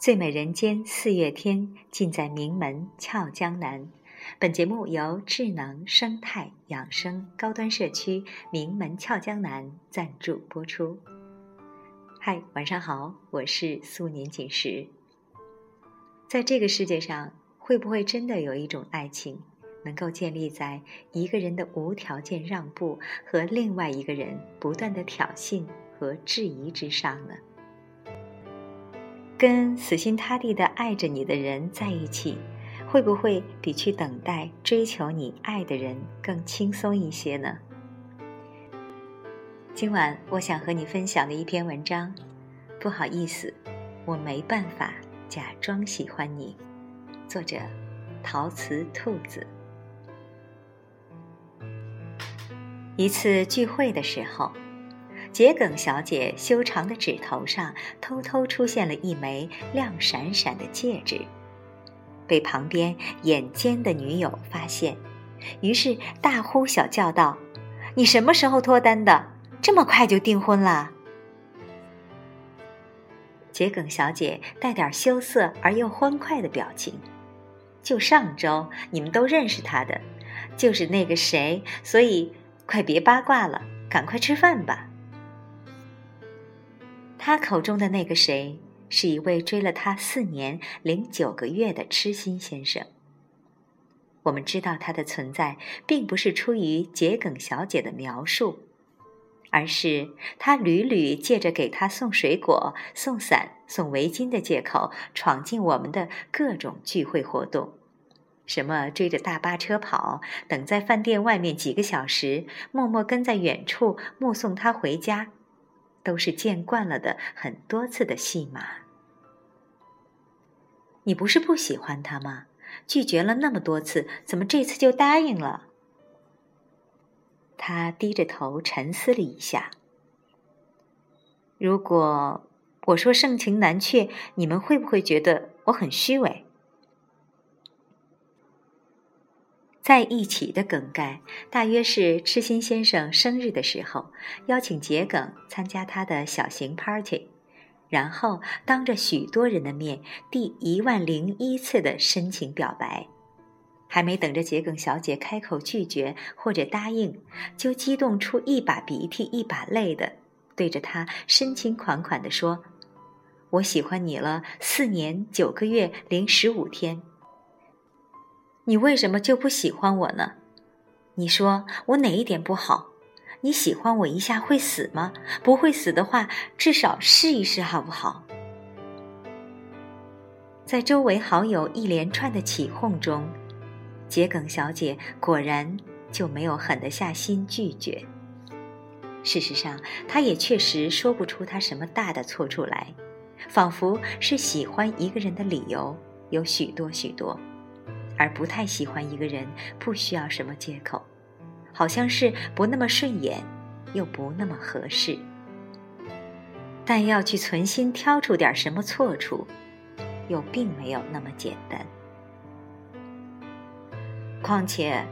最美人间四月天，尽在名门俏江南。本节目由智能生态养生高端社区名门俏江南赞助播出。嗨，晚上好，我是素年锦时。在这个世界上，会不会真的有一种爱情，能够建立在一个人的无条件让步和另外一个人不断的挑衅和质疑之上呢？跟死心塌地的爱着你的人在一起，会不会比去等待追求你爱的人更轻松一些呢？今晚我想和你分享的一篇文章，不好意思，我没办法假装喜欢你。作者：陶瓷兔子。一次聚会的时候。桔梗小姐修长的指头上偷偷出现了一枚亮闪闪的戒指，被旁边眼尖的女友发现，于是大呼小叫道：“你什么时候脱单的？这么快就订婚了？”桔梗小姐带点羞涩而又欢快的表情：“就上周，你们都认识他的，就是那个谁，所以快别八卦了，赶快吃饭吧。”他口中的那个谁，是一位追了他四年零九个月的痴心先生。我们知道他的存在，并不是出于桔梗小姐的描述，而是他屡屡借着给他送水果、送伞、送围巾的借口，闯进我们的各种聚会活动，什么追着大巴车跑，等在饭店外面几个小时，默默跟在远处目送他回家。都是见惯了的很多次的戏码。你不是不喜欢他吗？拒绝了那么多次，怎么这次就答应了？他低着头沉思了一下。如果我说盛情难却，你们会不会觉得我很虚伪？在一起的梗概，大约是痴心先生生日的时候，邀请桔梗参加他的小型 party，然后当着许多人的面，第一万零一次的深情表白，还没等着桔梗小姐开口拒绝或者答应，就激动出一把鼻涕一把泪的，对着他深情款款地说：“我喜欢你了四年九个月零十五天。”你为什么就不喜欢我呢？你说我哪一点不好？你喜欢我一下会死吗？不会死的话，至少试一试好不好？在周围好友一连串的起哄中，桔梗小姐果然就没有狠得下心拒绝。事实上，她也确实说不出她什么大的错处来，仿佛是喜欢一个人的理由有许多许多。而不太喜欢一个人，不需要什么借口，好像是不那么顺眼，又不那么合适。但要去存心挑出点什么错处，又并没有那么简单。况且，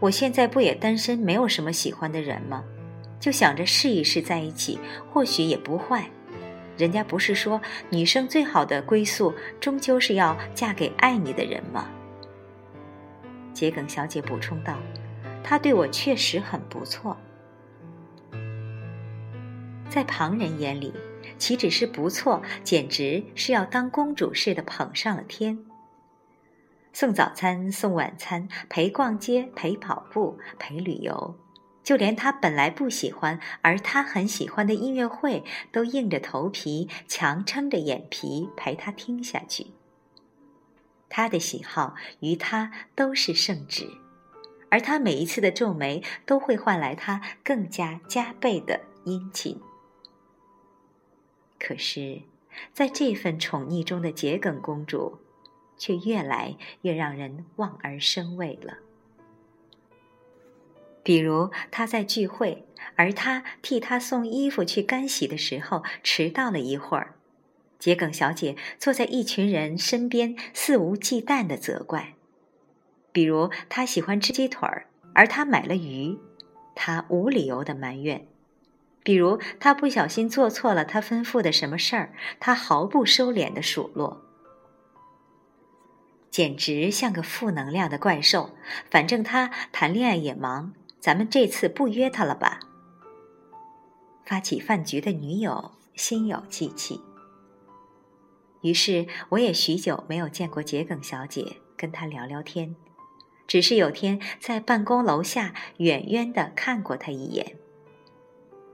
我现在不也单身，没有什么喜欢的人吗？就想着试一试在一起，或许也不坏。人家不是说女生最好的归宿，终究是要嫁给爱你的人吗？桔梗小姐补充道：“他对我确实很不错，在旁人眼里，岂止是不错，简直是要当公主似的捧上了天。送早餐，送晚餐，陪逛街，陪跑步，陪旅游，就连他本来不喜欢而他很喜欢的音乐会，都硬着头皮，强撑着眼皮陪他听下去。”他的喜好与他都是圣旨，而他每一次的皱眉都会换来他更加加倍的殷勤。可是，在这份宠溺中的桔梗公主，却越来越让人望而生畏了。比如，他在聚会，而他替他送衣服去干洗的时候，迟到了一会儿。桔梗小姐坐在一群人身边，肆无忌惮的责怪。比如，她喜欢吃鸡腿儿，而他买了鱼，她无理由的埋怨；比如，她不小心做错了他吩咐的什么事儿，她毫不收敛的数落。简直像个负能量的怪兽。反正他谈恋爱也忙，咱们这次不约他了吧？发起饭局的女友心有戚戚。于是我也许久没有见过桔梗小姐，跟她聊聊天。只是有天在办公楼下远远的看过她一眼。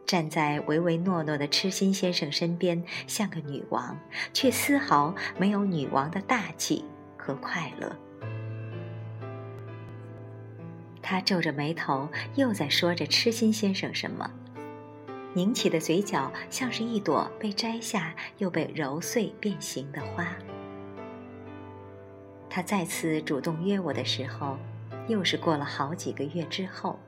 站在唯唯诺诺的痴心先生身边，像个女王，却丝毫没有女王的大气和快乐。他皱着眉头，又在说着痴心先生什么。拧起的嘴角像是一朵被摘下又被揉碎变形的花。他再次主动约我的时候，又是过了好几个月之后。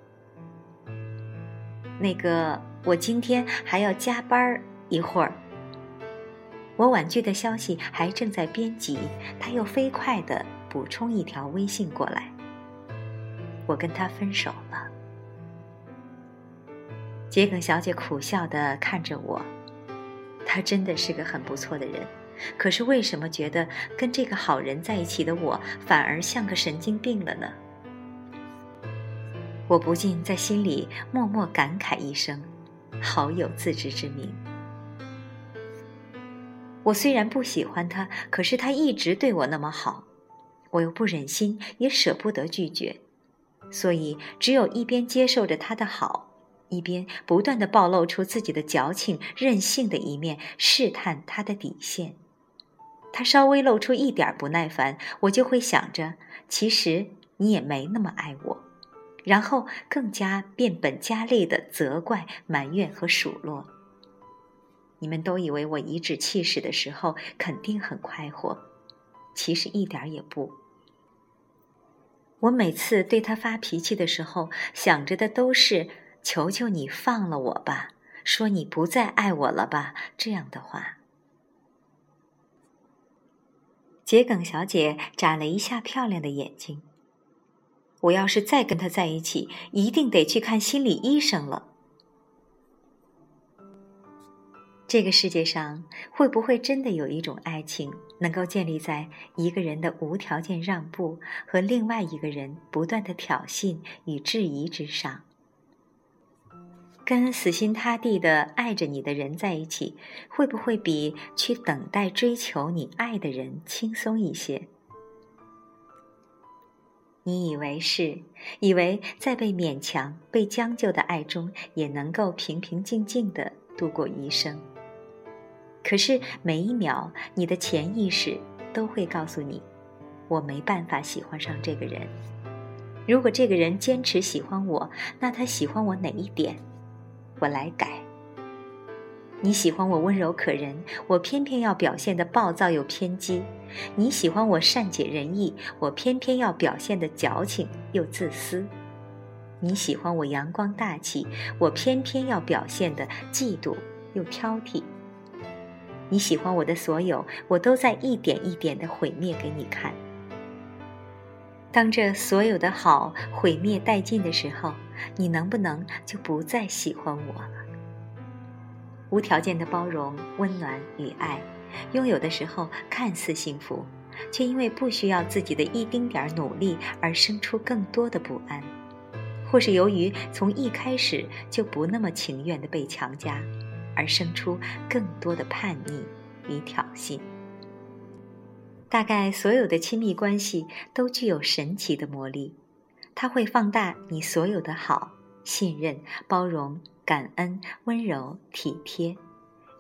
那个，我今天还要加班一会儿。我婉拒的消息还正在编辑，他又飞快的补充一条微信过来：“我跟他分手。”桔梗小姐苦笑的看着我，他真的是个很不错的人，可是为什么觉得跟这个好人在一起的我反而像个神经病了呢？我不禁在心里默默感慨一声：“好有自知之明。”我虽然不喜欢他，可是他一直对我那么好，我又不忍心也舍不得拒绝，所以只有一边接受着他的好。一边不断的暴露出自己的矫情任性的一面，试探他的底线。他稍微露出一点不耐烦，我就会想着，其实你也没那么爱我，然后更加变本加厉的责怪、埋怨和数落。你们都以为我颐指气使的时候肯定很快活，其实一点也不。我每次对他发脾气的时候，想着的都是。求求你放了我吧，说你不再爱我了吧？这样的话，桔梗小姐眨了一下漂亮的眼睛。我要是再跟他在一起，一定得去看心理医生了。这个世界上会不会真的有一种爱情，能够建立在一个人的无条件让步和另外一个人不断的挑衅与质疑之上？跟死心塌地的爱着你的人在一起，会不会比去等待追求你爱的人轻松一些？你以为是，以为在被勉强、被将就的爱中，也能够平平静静的度过一生。可是每一秒，你的潜意识都会告诉你：我没办法喜欢上这个人。如果这个人坚持喜欢我，那他喜欢我哪一点？我来改。你喜欢我温柔可人，我偏偏要表现的暴躁又偏激；你喜欢我善解人意，我偏偏要表现的矫情又自私；你喜欢我阳光大气，我偏偏要表现的嫉妒又挑剔。你喜欢我的所有，我都在一点一点的毁灭给你看。当这所有的好毁灭殆尽的时候，你能不能就不再喜欢我了？无条件的包容、温暖与爱，拥有的时候看似幸福，却因为不需要自己的一丁点儿努力而生出更多的不安，或是由于从一开始就不那么情愿的被强加，而生出更多的叛逆与挑衅。大概所有的亲密关系都具有神奇的魔力，它会放大你所有的好、信任、包容、感恩、温柔、体贴，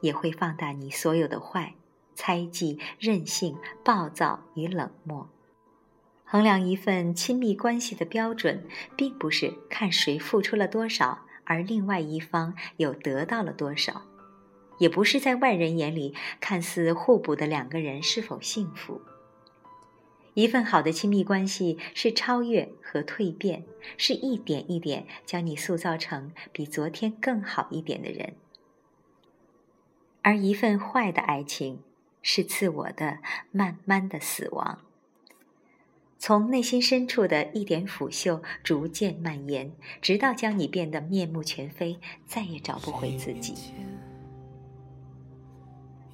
也会放大你所有的坏、猜忌、任性、暴躁与冷漠。衡量一份亲密关系的标准，并不是看谁付出了多少，而另外一方又得到了多少。也不是在外人眼里看似互补的两个人是否幸福。一份好的亲密关系是超越和蜕变，是一点一点将你塑造成比昨天更好一点的人。而一份坏的爱情是自我的慢慢的死亡，从内心深处的一点腐朽逐渐蔓延，直到将你变得面目全非，再也找不回自己。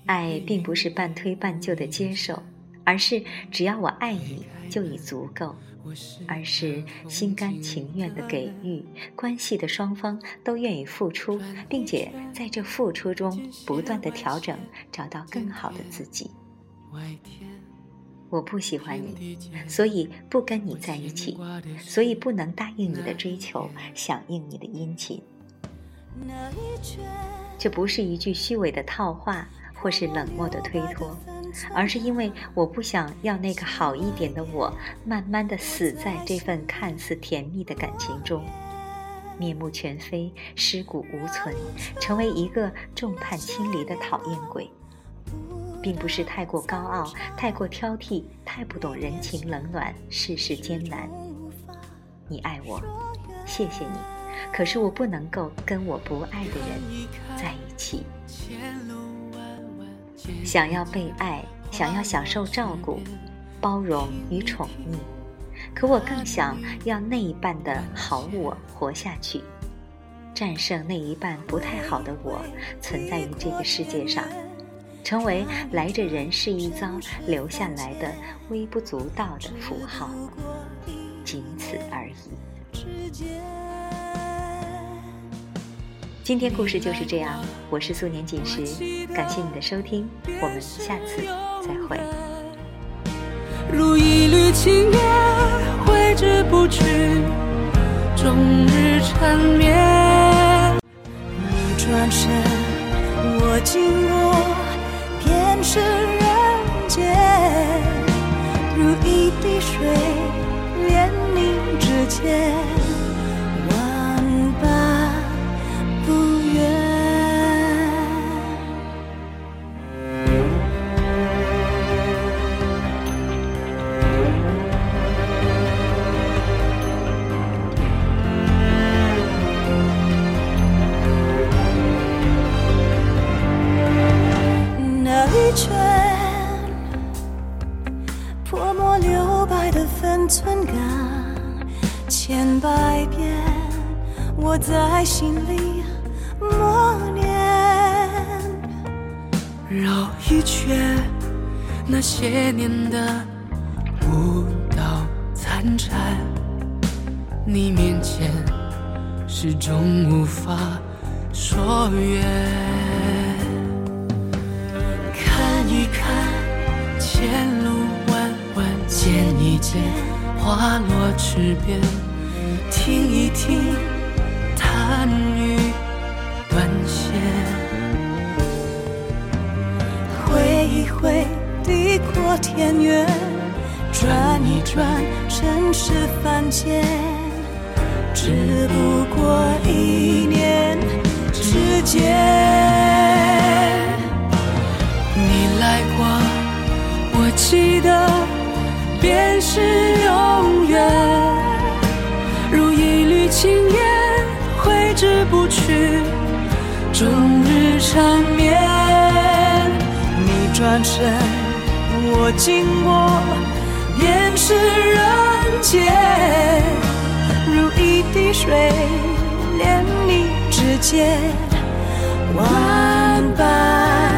爱并不是半推半就的接受，而是只要我爱你就已足够，而是心甘情愿的给予，关系的双方都愿意付出，并且在这付出中不断的调整，找到更好的自己。我不喜欢你，所以不跟你在一起，所以不能答应你的追求，响应你的殷勤。这不是一句虚伪的套话，或是冷漠的推脱，而是因为我不想要那个好一点的我，慢慢的死在这份看似甜蜜的感情中，面目全非，尸骨无存，成为一个众叛亲离的讨厌鬼。并不是太过高傲，太过挑剔，太不懂人情冷暖，世事艰难。你爱我，谢谢你。可是我不能够跟我不爱的人在一起。想要被爱，想要享受照顾、包容与宠溺，可我更想要那一半的好我活下去，战胜那一半不太好的我，存在于这个世界上。成为来这人世一遭留下来的微不足道的符号，仅此而已。今天故事就是这样，我是素年锦时，感谢你的收听，我们下次再会。如一缕青烟，挥之不去，终日缠绵。你转身，我经过便。是人间，如一滴水，连你指尖。绕一圈，那些年的舞蹈残蝉，你面前始终无法说远。看一看前路弯弯，见一见。花落池边，听一听弹地阔天远，转一转尘世凡间，只不过一念之间。你来过，我记得。便是永远，如一缕青烟，挥之不去，终日缠绵。你转身，我经过，便是人间，如一滴水，连你指尖，万般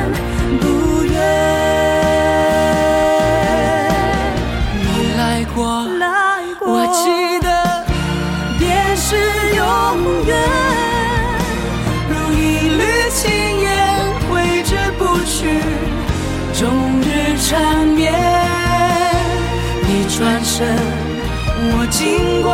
缠绵，你转身，我经过，